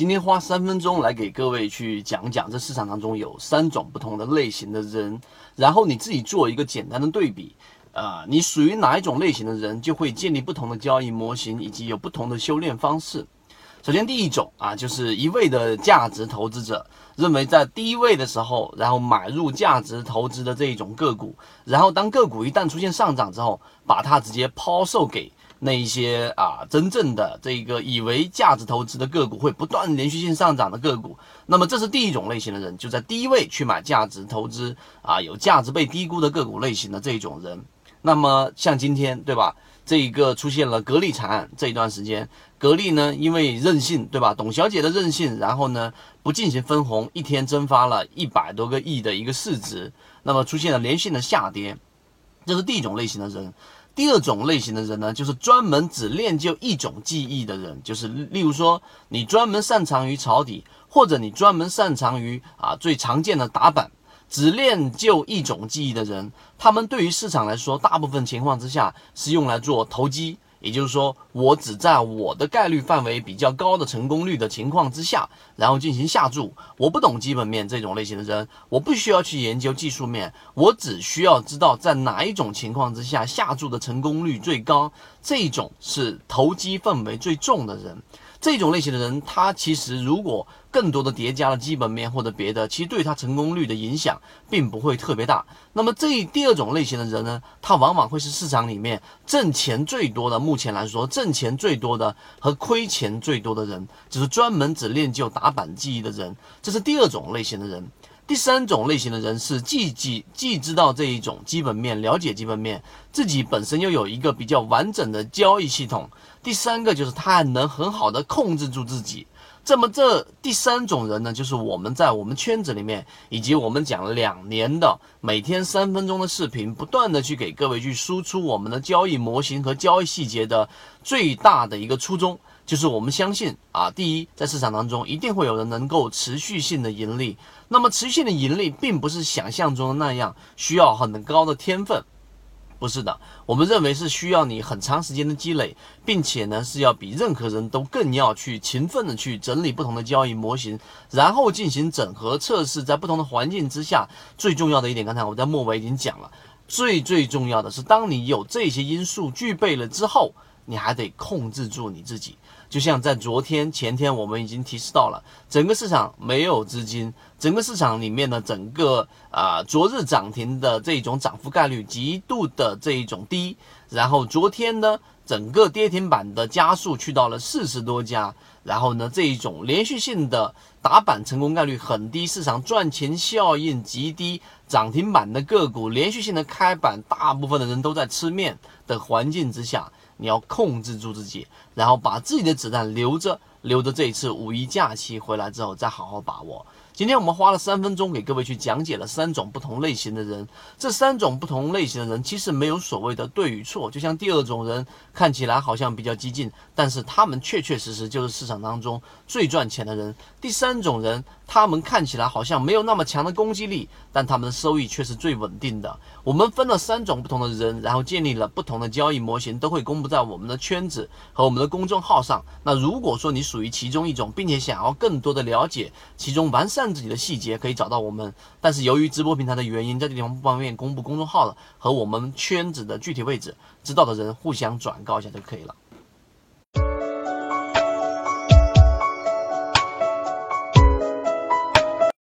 今天花三分钟来给各位去讲讲，这市场当中有三种不同的类型的人，然后你自己做一个简单的对比，啊，你属于哪一种类型的人，就会建立不同的交易模型，以及有不同的修炼方式。首先，第一种啊，就是一味的价值投资者，认为在低位的时候，然后买入价值投资的这一种个股，然后当个股一旦出现上涨之后，把它直接抛售给。那一些啊，真正的这个以为价值投资的个股会不断连续性上涨的个股，那么这是第一种类型的人，就在低位去买价值投资啊，有价值被低估的个股类型的这一种人。那么像今天对吧，这一个出现了格力惨案这一段时间，格力呢因为任性对吧，董小姐的任性，然后呢不进行分红，一天蒸发了一百多个亿的一个市值，那么出现了连续的下跌，这是第一种类型的人。第二种类型的人呢，就是专门只练就一种技艺的人，就是例如说，你专门擅长于抄底，或者你专门擅长于啊最常见的打板，只练就一种技艺的人，他们对于市场来说，大部分情况之下是用来做投机。也就是说，我只在我的概率范围比较高的成功率的情况之下，然后进行下注。我不懂基本面这种类型的人，我不需要去研究技术面，我只需要知道在哪一种情况之下下注的成功率最高。这种是投机氛围最重的人。这种类型的人，他其实如果更多的叠加了基本面或者别的，其实对他成功率的影响并不会特别大。那么这第二种类型的人呢，他往往会是市场里面挣钱最多的，目前来说挣钱最多的和亏钱最多的人，只是专门只练就打板技艺的人。这是第二种类型的人。第三种类型的人是既既既知道这一种基本面，了解基本面，自己本身又有一个比较完整的交易系统。第三个就是他还能很好的控制住自己。这么这第三种人呢，就是我们在我们圈子里面，以及我们讲了两年的每天三分钟的视频，不断的去给各位去输出我们的交易模型和交易细节的最大的一个初衷。就是我们相信啊，第一，在市场当中一定会有人能够持续性的盈利。那么持续性的盈利，并不是想象中的那样需要很高的天分，不是的。我们认为是需要你很长时间的积累，并且呢是要比任何人都更要去勤奋的去整理不同的交易模型，然后进行整合测试，在不同的环境之下，最重要的一点，刚才我在末尾已经讲了，最最重要的是，当你有这些因素具备了之后。你还得控制住你自己，就像在昨天、前天，我们已经提示到了，整个市场没有资金，整个市场里面的整个啊，昨日涨停的这种涨幅概率极度的这一种低，然后昨天呢，整个跌停板的加速去到了四十多家，然后呢，这一种连续性的打板成功概率很低，市场赚钱效应极低，涨停板的个股连续性的开板，大部分的人都在吃面的环境之下。你要控制住自己，然后把自己的子弹留着，留着这一次五一假期回来之后再好好把握。今天我们花了三分钟给各位去讲解了三种不同类型的人，这三种不同类型的人其实没有所谓的对与错，就像第二种人看起来好像比较激进，但是他们确确实实就是市场当中最赚钱的人。第三种人，他们看起来好像没有那么强的攻击力，但他们的收益却是最稳定的。我们分了三种不同的人，然后建立了不同的交易模型，都会公布在我们的圈子和我们的公众号上。那如果说你属于其中一种，并且想要更多的了解其中完善。自己的细节可以找到我们，但是由于直播平台的原因，在这地方不方便公布公众号了和我们圈子的具体位置，知道的人互相转告一下就可以了。